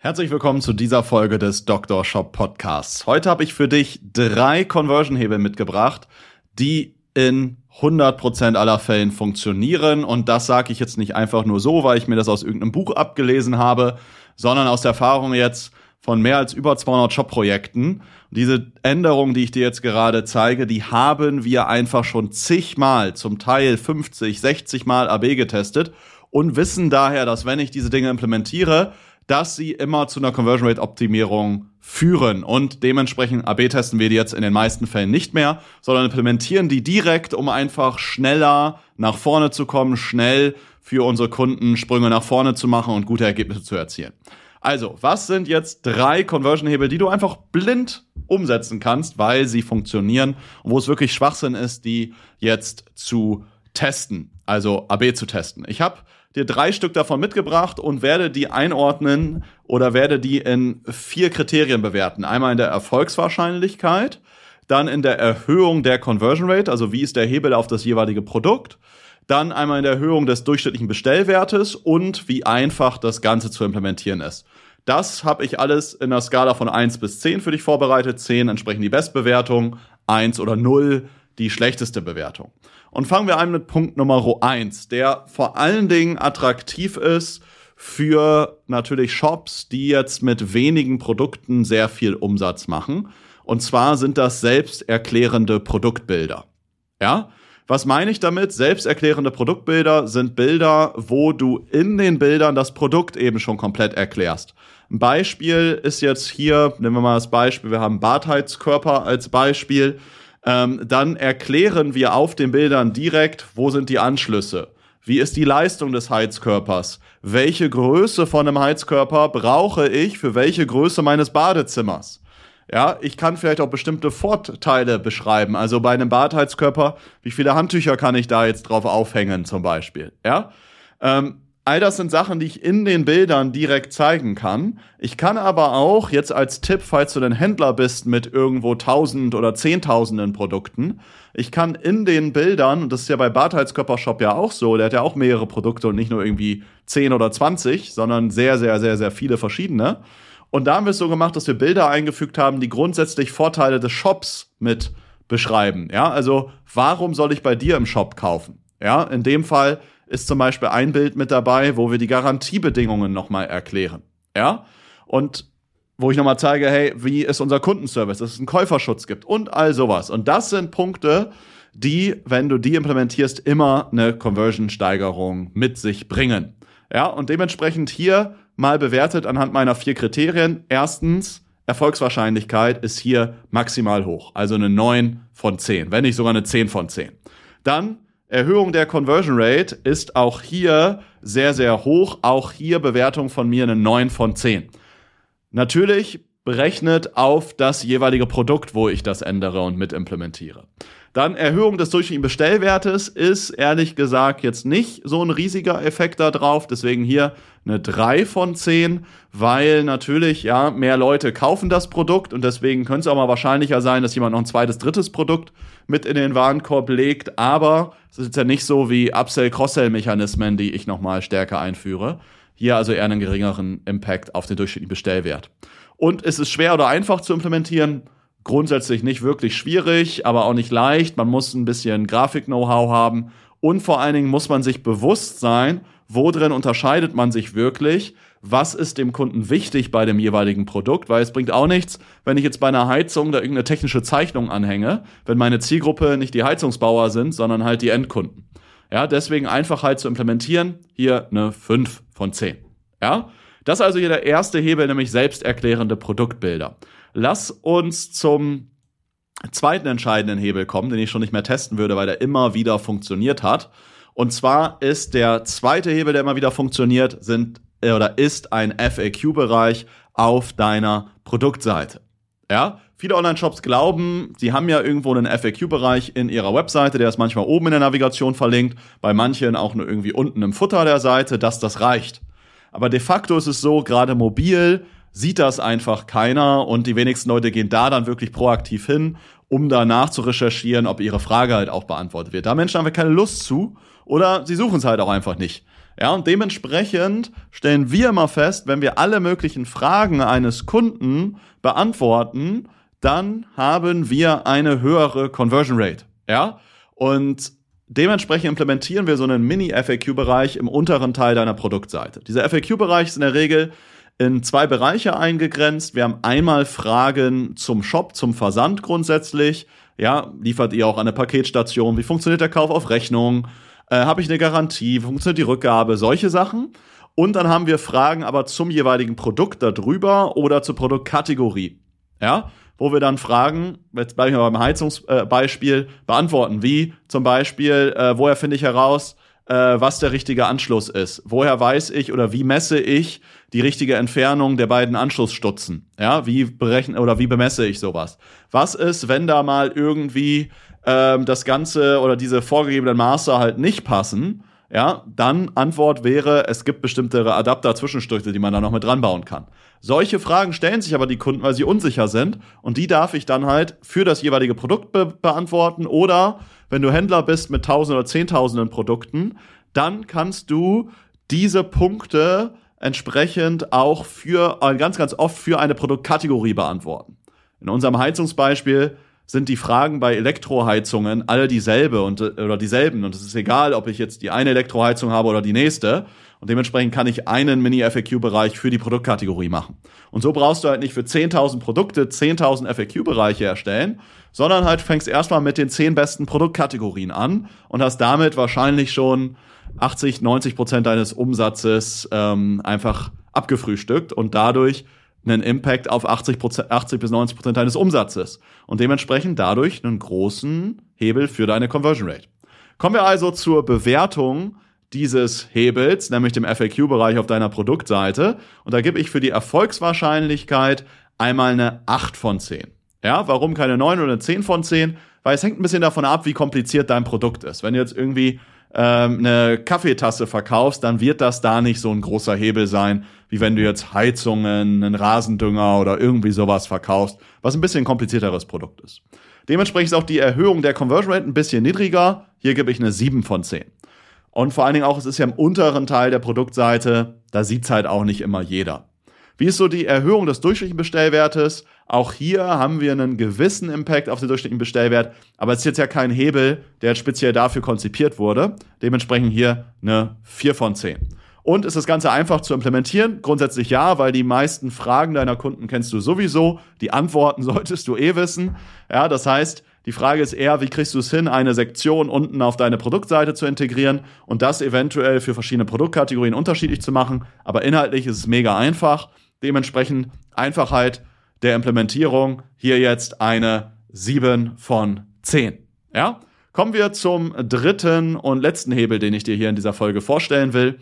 Herzlich willkommen zu dieser Folge des Dr. Shop Podcasts. Heute habe ich für dich drei Conversion-Hebel mitgebracht, die in 100% aller Fällen funktionieren. Und das sage ich jetzt nicht einfach nur so, weil ich mir das aus irgendeinem Buch abgelesen habe, sondern aus der Erfahrung jetzt von mehr als über 200 Shop-Projekten. Diese Änderungen, die ich dir jetzt gerade zeige, die haben wir einfach schon zigmal, zum Teil 50, 60 Mal AB getestet und wissen daher, dass wenn ich diese Dinge implementiere, dass sie immer zu einer Conversion Rate Optimierung führen. Und dementsprechend AB testen wir die jetzt in den meisten Fällen nicht mehr, sondern implementieren die direkt, um einfach schneller nach vorne zu kommen, schnell für unsere Kunden Sprünge nach vorne zu machen und gute Ergebnisse zu erzielen. Also, was sind jetzt drei Conversion-Hebel, die du einfach blind umsetzen kannst, weil sie funktionieren und wo es wirklich Schwachsinn ist, die jetzt zu testen, also AB zu testen. Ich habe dir drei Stück davon mitgebracht und werde die einordnen oder werde die in vier Kriterien bewerten. Einmal in der Erfolgswahrscheinlichkeit, dann in der Erhöhung der Conversion Rate, also wie ist der Hebel auf das jeweilige Produkt, dann einmal in der Erhöhung des durchschnittlichen Bestellwertes und wie einfach das Ganze zu implementieren ist. Das habe ich alles in der Skala von 1 bis 10 für dich vorbereitet. 10 entsprechen die Bestbewertung, 1 oder 0 die schlechteste Bewertung. Und fangen wir an mit Punkt Nummer eins, der vor allen Dingen attraktiv ist für natürlich Shops, die jetzt mit wenigen Produkten sehr viel Umsatz machen. Und zwar sind das selbsterklärende Produktbilder. Ja? Was meine ich damit? Selbsterklärende Produktbilder sind Bilder, wo du in den Bildern das Produkt eben schon komplett erklärst. Ein Beispiel ist jetzt hier, nehmen wir mal das Beispiel, wir haben Bartheitskörper als Beispiel ähm, dann erklären wir auf den Bildern direkt, wo sind die Anschlüsse. Wie ist die Leistung des Heizkörpers? Welche Größe von einem Heizkörper brauche ich für welche Größe meines Badezimmers? Ja, ich kann vielleicht auch bestimmte Vorteile beschreiben. Also bei einem Badheizkörper, wie viele Handtücher kann ich da jetzt drauf aufhängen zum Beispiel? Ja, ähm, All das sind Sachen, die ich in den Bildern direkt zeigen kann. Ich kann aber auch jetzt als Tipp, falls du ein Händler bist mit irgendwo tausend oder zehntausenden Produkten, ich kann in den Bildern, und das ist ja bei Bartheitskörpershop ja auch so, der hat ja auch mehrere Produkte und nicht nur irgendwie zehn oder zwanzig, sondern sehr, sehr, sehr, sehr viele verschiedene. Und da haben wir es so gemacht, dass wir Bilder eingefügt haben, die grundsätzlich Vorteile des Shops mit beschreiben. Ja, also warum soll ich bei dir im Shop kaufen? Ja, in dem Fall ist zum Beispiel ein Bild mit dabei, wo wir die Garantiebedingungen nochmal erklären. Ja? Und wo ich nochmal zeige, hey, wie ist unser Kundenservice, dass es einen Käuferschutz gibt und all sowas. Und das sind Punkte, die, wenn du die implementierst, immer eine Conversion-Steigerung mit sich bringen. Ja, und dementsprechend hier mal bewertet anhand meiner vier Kriterien. Erstens, Erfolgswahrscheinlichkeit ist hier maximal hoch, also eine 9 von 10, wenn nicht sogar eine 10 von 10. Dann Erhöhung der Conversion Rate ist auch hier sehr, sehr hoch. Auch hier Bewertung von mir eine 9 von 10. Natürlich berechnet auf das jeweilige Produkt, wo ich das ändere und mit implementiere. Dann Erhöhung des durchschnittlichen Bestellwertes ist ehrlich gesagt jetzt nicht so ein riesiger Effekt da drauf. Deswegen hier eine 3 von 10, weil natürlich, ja, mehr Leute kaufen das Produkt und deswegen könnte es auch mal wahrscheinlicher sein, dass jemand noch ein zweites, drittes Produkt mit in den Warenkorb legt. Aber es ist ja nicht so wie Upsell-Cross-Sell-Mechanismen, die ich nochmal stärker einführe. Hier also eher einen geringeren Impact auf den durchschnittlichen Bestellwert. Und ist es schwer oder einfach zu implementieren? Grundsätzlich nicht wirklich schwierig, aber auch nicht leicht. Man muss ein bisschen Grafik-Know-how haben und vor allen Dingen muss man sich bewusst sein, wo drin unterscheidet man sich wirklich, was ist dem Kunden wichtig bei dem jeweiligen Produkt, weil es bringt auch nichts, wenn ich jetzt bei einer Heizung da irgendeine technische Zeichnung anhänge, wenn meine Zielgruppe nicht die Heizungsbauer sind, sondern halt die Endkunden. Ja, deswegen einfach halt zu implementieren, hier eine 5 von 10. Ja, das ist also hier der erste Hebel, nämlich selbsterklärende Produktbilder. Lass uns zum zweiten entscheidenden Hebel kommen, den ich schon nicht mehr testen würde, weil der immer wieder funktioniert hat. Und zwar ist der zweite Hebel, der immer wieder funktioniert, sind äh, oder ist ein FAQ-Bereich auf deiner Produktseite. Ja, viele Online-Shops glauben, sie haben ja irgendwo einen FAQ-Bereich in ihrer Webseite, der ist manchmal oben in der Navigation verlinkt, bei manchen auch nur irgendwie unten im Futter der Seite, dass das reicht. Aber de facto ist es so, gerade mobil sieht das einfach keiner und die wenigsten Leute gehen da dann wirklich proaktiv hin, um danach zu recherchieren, ob ihre Frage halt auch beantwortet wird. Da Menschen haben wir keine Lust zu oder sie suchen es halt auch einfach nicht. Ja, und dementsprechend stellen wir immer fest, wenn wir alle möglichen Fragen eines Kunden beantworten, dann haben wir eine höhere Conversion Rate. Ja, und dementsprechend implementieren wir so einen Mini-FAQ-Bereich im unteren Teil deiner Produktseite. Dieser FAQ-Bereich ist in der Regel in zwei Bereiche eingegrenzt. Wir haben einmal Fragen zum Shop, zum Versand grundsätzlich. Ja, liefert ihr auch eine Paketstation? Wie funktioniert der Kauf auf Rechnung? Äh, Habe ich eine Garantie? Wie funktioniert die Rückgabe? Solche Sachen. Und dann haben wir Fragen aber zum jeweiligen Produkt darüber oder zur Produktkategorie. Ja, wo wir dann Fragen, jetzt bleibe ich mal beim Heizungsbeispiel, äh, beantworten. Wie zum Beispiel, äh, woher finde ich heraus, äh, was der richtige Anschluss ist? Woher weiß ich oder wie messe ich die richtige Entfernung der beiden Anschlussstutzen? Ja, wie berechne oder wie bemesse ich sowas? Was ist, wenn da mal irgendwie ähm, das Ganze oder diese vorgegebenen Maße halt nicht passen? Ja, dann Antwort wäre, es gibt bestimmte Adapter-Zwischenstöße, die man da noch mit dran bauen kann. Solche Fragen stellen sich aber die Kunden, weil sie unsicher sind und die darf ich dann halt für das jeweilige Produkt be beantworten oder wenn du Händler bist mit tausend oder zehntausenden Produkten, dann kannst du diese Punkte entsprechend auch für äh, ganz, ganz oft für eine Produktkategorie beantworten. In unserem Heizungsbeispiel sind die Fragen bei Elektroheizungen alle dieselbe und, oder dieselben. Und es ist egal, ob ich jetzt die eine Elektroheizung habe oder die nächste. Und dementsprechend kann ich einen Mini-FAQ-Bereich für die Produktkategorie machen. Und so brauchst du halt nicht für 10.000 Produkte 10.000 FAQ-Bereiche erstellen, sondern halt fängst erstmal mit den 10 besten Produktkategorien an und hast damit wahrscheinlich schon 80, 90 Prozent deines Umsatzes ähm, einfach abgefrühstückt und dadurch einen Impact auf 80, 80 bis 90 Prozent deines Umsatzes und dementsprechend dadurch einen großen Hebel für deine Conversion Rate. Kommen wir also zur Bewertung dieses Hebels, nämlich dem FAQ-Bereich auf deiner Produktseite. Und da gebe ich für die Erfolgswahrscheinlichkeit einmal eine 8 von 10. Ja, warum keine 9 oder eine 10 von 10? Weil es hängt ein bisschen davon ab, wie kompliziert dein Produkt ist. Wenn du jetzt irgendwie ähm, eine Kaffeetasse verkaufst, dann wird das da nicht so ein großer Hebel sein, wie wenn du jetzt Heizungen, einen Rasendünger oder irgendwie sowas verkaufst, was ein bisschen komplizierteres Produkt ist. Dementsprechend ist auch die Erhöhung der Conversion Rate ein bisschen niedriger. Hier gebe ich eine 7 von 10. Und vor allen Dingen auch, es ist ja im unteren Teil der Produktseite, da sieht's halt auch nicht immer jeder. Wie ist so die Erhöhung des durchschnittlichen Bestellwertes? Auch hier haben wir einen gewissen Impact auf den durchschnittlichen Bestellwert, aber es ist jetzt ja kein Hebel, der speziell dafür konzipiert wurde. Dementsprechend hier eine 4 von 10. Und ist das Ganze einfach zu implementieren? Grundsätzlich ja, weil die meisten Fragen deiner Kunden kennst du sowieso. Die Antworten solltest du eh wissen. Ja, das heißt, die Frage ist eher, wie kriegst du es hin, eine Sektion unten auf deine Produktseite zu integrieren und das eventuell für verschiedene Produktkategorien unterschiedlich zu machen. Aber inhaltlich ist es mega einfach. Dementsprechend Einfachheit der Implementierung hier jetzt eine 7 von 10. Ja? Kommen wir zum dritten und letzten Hebel, den ich dir hier in dieser Folge vorstellen will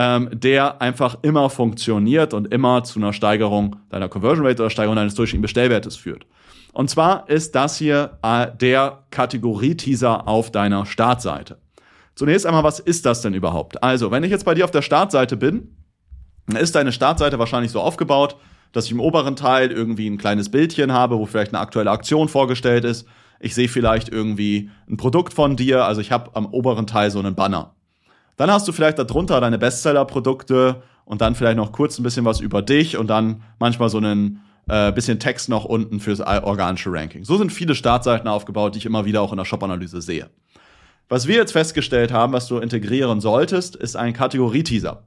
ähm, der einfach immer funktioniert und immer zu einer Steigerung deiner Conversion Rate oder Steigerung deines durchschnittlichen Bestellwertes führt. Und zwar ist das hier äh, der Kategorie-Teaser auf deiner Startseite. Zunächst einmal, was ist das denn überhaupt? Also, wenn ich jetzt bei dir auf der Startseite bin, dann ist deine Startseite wahrscheinlich so aufgebaut, dass ich im oberen Teil irgendwie ein kleines Bildchen habe, wo vielleicht eine aktuelle Aktion vorgestellt ist. Ich sehe vielleicht irgendwie ein Produkt von dir, also ich habe am oberen Teil so einen Banner. Dann hast du vielleicht darunter deine Bestseller-Produkte und dann vielleicht noch kurz ein bisschen was über dich und dann manchmal so einen äh, bisschen Text noch unten fürs organische Ranking. So sind viele Startseiten aufgebaut, die ich immer wieder auch in der Shop-Analyse sehe. Was wir jetzt festgestellt haben, was du integrieren solltest, ist ein Kategorie-Teaser.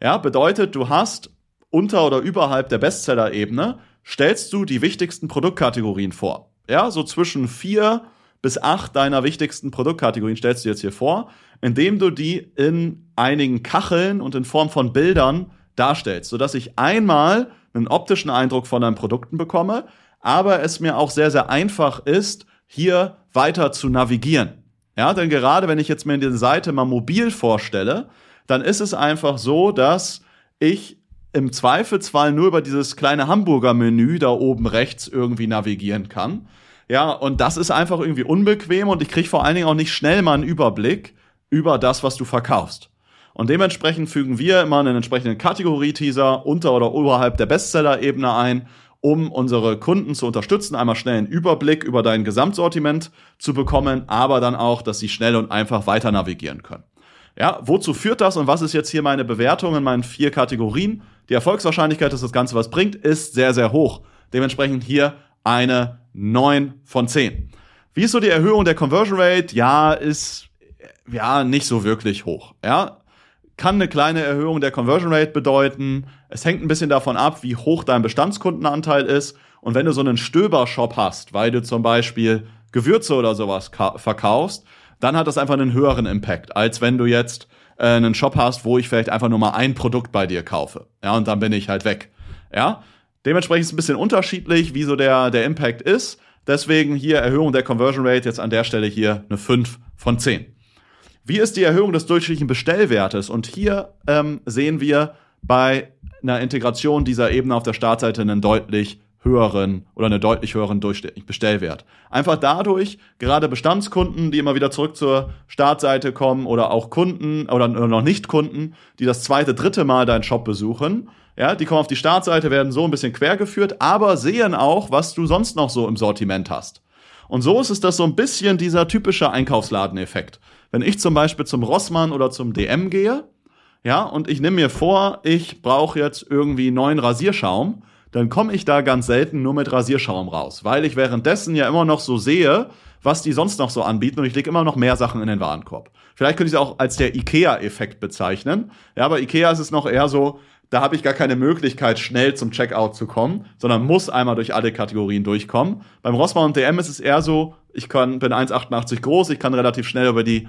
Ja, bedeutet, du hast unter oder überhalb der Bestseller-Ebene stellst du die wichtigsten Produktkategorien vor. Ja, so zwischen vier bis acht deiner wichtigsten Produktkategorien stellst du jetzt hier vor indem du die in einigen Kacheln und in Form von Bildern darstellst, sodass ich einmal einen optischen Eindruck von deinen Produkten bekomme, aber es mir auch sehr, sehr einfach ist, hier weiter zu navigieren. Ja, denn gerade wenn ich jetzt mir die Seite mal mobil vorstelle, dann ist es einfach so, dass ich im Zweifelsfall nur über dieses kleine Hamburger-Menü da oben rechts irgendwie navigieren kann. Ja, und das ist einfach irgendwie unbequem und ich kriege vor allen Dingen auch nicht schnell mal einen Überblick, über das, was du verkaufst. Und dementsprechend fügen wir immer einen entsprechenden Kategorie-Teaser unter oder oberhalb der Bestseller-Ebene ein, um unsere Kunden zu unterstützen, einmal schnell einen Überblick über dein Gesamtsortiment zu bekommen, aber dann auch, dass sie schnell und einfach weiter navigieren können. Ja, wozu führt das und was ist jetzt hier meine Bewertung in meinen vier Kategorien? Die Erfolgswahrscheinlichkeit, dass das Ganze was bringt, ist sehr, sehr hoch. Dementsprechend hier eine 9 von 10. Wie ist so die Erhöhung der Conversion Rate? Ja, ist ja nicht so wirklich hoch. Ja, kann eine kleine Erhöhung der Conversion Rate bedeuten. Es hängt ein bisschen davon ab, wie hoch dein Bestandskundenanteil ist. Und wenn du so einen Stöbershop hast, weil du zum Beispiel Gewürze oder sowas verkaufst, dann hat das einfach einen höheren Impact, als wenn du jetzt äh, einen Shop hast, wo ich vielleicht einfach nur mal ein Produkt bei dir kaufe. Ja, und dann bin ich halt weg. Ja, dementsprechend ist es ein bisschen unterschiedlich, wie so der, der Impact ist. Deswegen hier Erhöhung der Conversion Rate, jetzt an der Stelle hier eine 5 von 10. Wie ist die Erhöhung des durchschnittlichen Bestellwertes? Und hier ähm, sehen wir bei einer Integration dieser Ebene auf der Startseite einen deutlich höheren oder einen deutlich höheren Bestellwert. Einfach dadurch, gerade Bestandskunden, die immer wieder zurück zur Startseite kommen oder auch Kunden oder noch nicht Kunden, die das zweite, dritte Mal deinen Shop besuchen, ja, die kommen auf die Startseite, werden so ein bisschen quergeführt, aber sehen auch, was du sonst noch so im Sortiment hast. Und so ist es das so ein bisschen dieser typische Einkaufsladeneffekt. Wenn ich zum Beispiel zum Rossmann oder zum DM gehe, ja, und ich nehme mir vor, ich brauche jetzt irgendwie neuen Rasierschaum, dann komme ich da ganz selten nur mit Rasierschaum raus, weil ich währenddessen ja immer noch so sehe, was die sonst noch so anbieten und ich lege immer noch mehr Sachen in den Warenkorb. Vielleicht könnte ich es auch als der IKEA-Effekt bezeichnen. Ja, aber IKEA ist es noch eher so, da habe ich gar keine Möglichkeit, schnell zum Checkout zu kommen, sondern muss einmal durch alle Kategorien durchkommen. Beim Rossmann und DM ist es eher so, ich kann, bin 1,88 groß, ich kann relativ schnell über die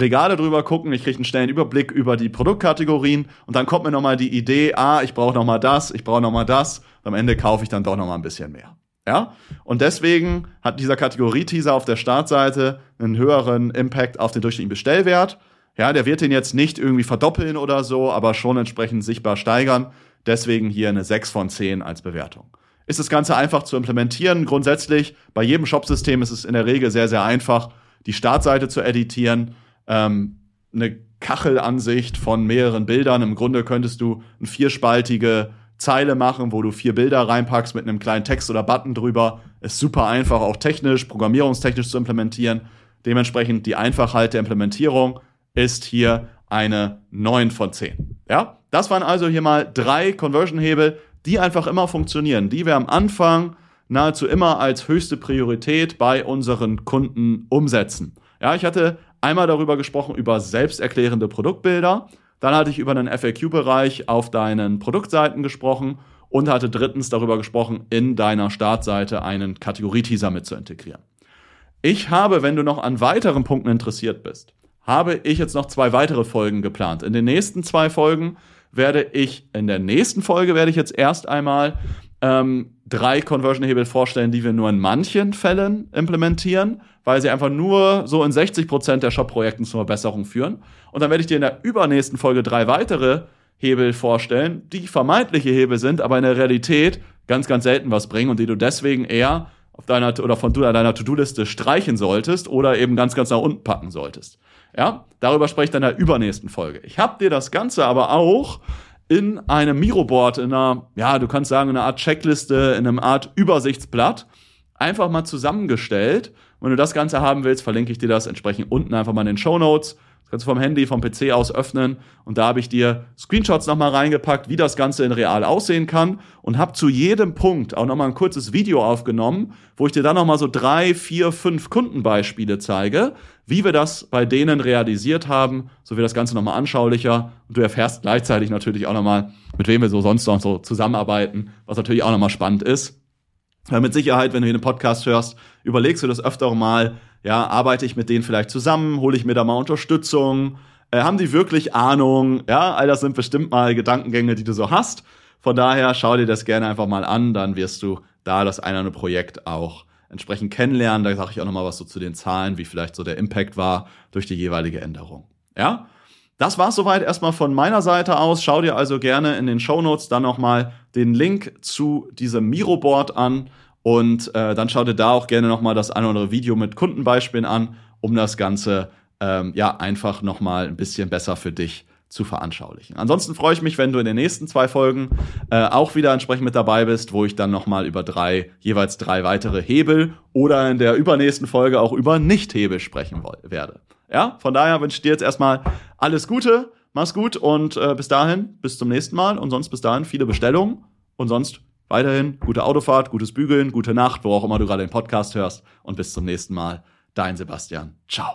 Regale drüber gucken, ich kriege einen schnellen Überblick über die Produktkategorien und dann kommt mir nochmal die Idee, ah, ich brauche nochmal das, ich brauche nochmal das und am Ende kaufe ich dann doch nochmal ein bisschen mehr. Ja? Und deswegen hat dieser Kategorie-Teaser auf der Startseite einen höheren Impact auf den durchschnittlichen Bestellwert. Ja, der wird den jetzt nicht irgendwie verdoppeln oder so, aber schon entsprechend sichtbar steigern. Deswegen hier eine 6 von 10 als Bewertung. Ist das Ganze einfach zu implementieren? Grundsätzlich, bei jedem Shopsystem ist es in der Regel sehr, sehr einfach, die Startseite zu editieren ähm, eine Kachelansicht von mehreren Bildern. Im Grunde könntest du eine vierspaltige Zeile machen, wo du vier Bilder reinpackst mit einem kleinen Text oder Button drüber. Ist super einfach, auch technisch, programmierungstechnisch zu implementieren. Dementsprechend die Einfachheit der Implementierung ist hier eine 9 von 10. Ja, das waren also hier mal drei Conversion-Hebel, die einfach immer funktionieren, die wir am Anfang nahezu immer als höchste Priorität bei unseren Kunden umsetzen. Ja, ich hatte einmal darüber gesprochen, über selbsterklärende Produktbilder. Dann hatte ich über einen FAQ-Bereich auf deinen Produktseiten gesprochen und hatte drittens darüber gesprochen, in deiner Startseite einen Kategorieteaser mit zu integrieren. Ich habe, wenn du noch an weiteren Punkten interessiert bist, habe ich jetzt noch zwei weitere Folgen geplant. In den nächsten zwei Folgen werde ich, in der nächsten Folge werde ich jetzt erst einmal ähm, drei Conversion-Hebel vorstellen, die wir nur in manchen Fällen implementieren, weil sie einfach nur so in 60 Prozent der Shop-Projekten zur Verbesserung führen. Und dann werde ich dir in der übernächsten Folge drei weitere Hebel vorstellen, die vermeintliche Hebel sind, aber in der Realität ganz, ganz selten was bringen und die du deswegen eher auf deiner oder von deiner To-Do-Liste streichen solltest oder eben ganz, ganz nach unten packen solltest. Ja, darüber spreche ich dann in der übernächsten Folge. Ich habe dir das Ganze aber auch in einem Miroboard, in einer, ja, du kannst sagen, in einer Art Checkliste, in einem Art Übersichtsblatt einfach mal zusammengestellt. Wenn du das Ganze haben willst, verlinke ich dir das entsprechend unten einfach mal in den Show Notes. Kannst du vom Handy, vom PC aus öffnen und da habe ich dir Screenshots nochmal reingepackt, wie das Ganze in real aussehen kann und habe zu jedem Punkt auch nochmal ein kurzes Video aufgenommen, wo ich dir dann nochmal so drei, vier, fünf Kundenbeispiele zeige, wie wir das bei denen realisiert haben, so wird das Ganze nochmal anschaulicher und du erfährst gleichzeitig natürlich auch nochmal, mit wem wir so sonst noch so zusammenarbeiten, was natürlich auch nochmal spannend ist. Weil mit Sicherheit, wenn du hier einen Podcast hörst, überlegst du das öfter mal, ja, arbeite ich mit denen vielleicht zusammen, hole ich mir da mal Unterstützung, äh, haben die wirklich Ahnung, ja, all das sind bestimmt mal Gedankengänge, die du so hast. Von daher schau dir das gerne einfach mal an, dann wirst du da das eine oder andere Projekt auch entsprechend kennenlernen. Da sage ich auch noch mal was so zu den Zahlen, wie vielleicht so der Impact war durch die jeweilige Änderung. Ja, das war's soweit erstmal von meiner Seite aus. Schau dir also gerne in den Show Notes dann noch mal den Link zu diesem Miro-Board an und äh, dann schau dir da auch gerne noch mal das eine oder andere Video mit Kundenbeispielen an, um das Ganze ähm, ja einfach noch mal ein bisschen besser für dich zu veranschaulichen. Ansonsten freue ich mich, wenn du in den nächsten zwei Folgen äh, auch wieder entsprechend mit dabei bist, wo ich dann nochmal über drei, jeweils drei weitere Hebel oder in der übernächsten Folge auch über Nicht-Hebel sprechen werde. Ja, von daher wünsche ich dir jetzt erstmal alles Gute, mach's gut und äh, bis dahin, bis zum nächsten Mal und sonst bis dahin viele Bestellungen und sonst weiterhin gute Autofahrt, gutes Bügeln, gute Nacht, wo auch immer du gerade den Podcast hörst und bis zum nächsten Mal. Dein Sebastian. Ciao.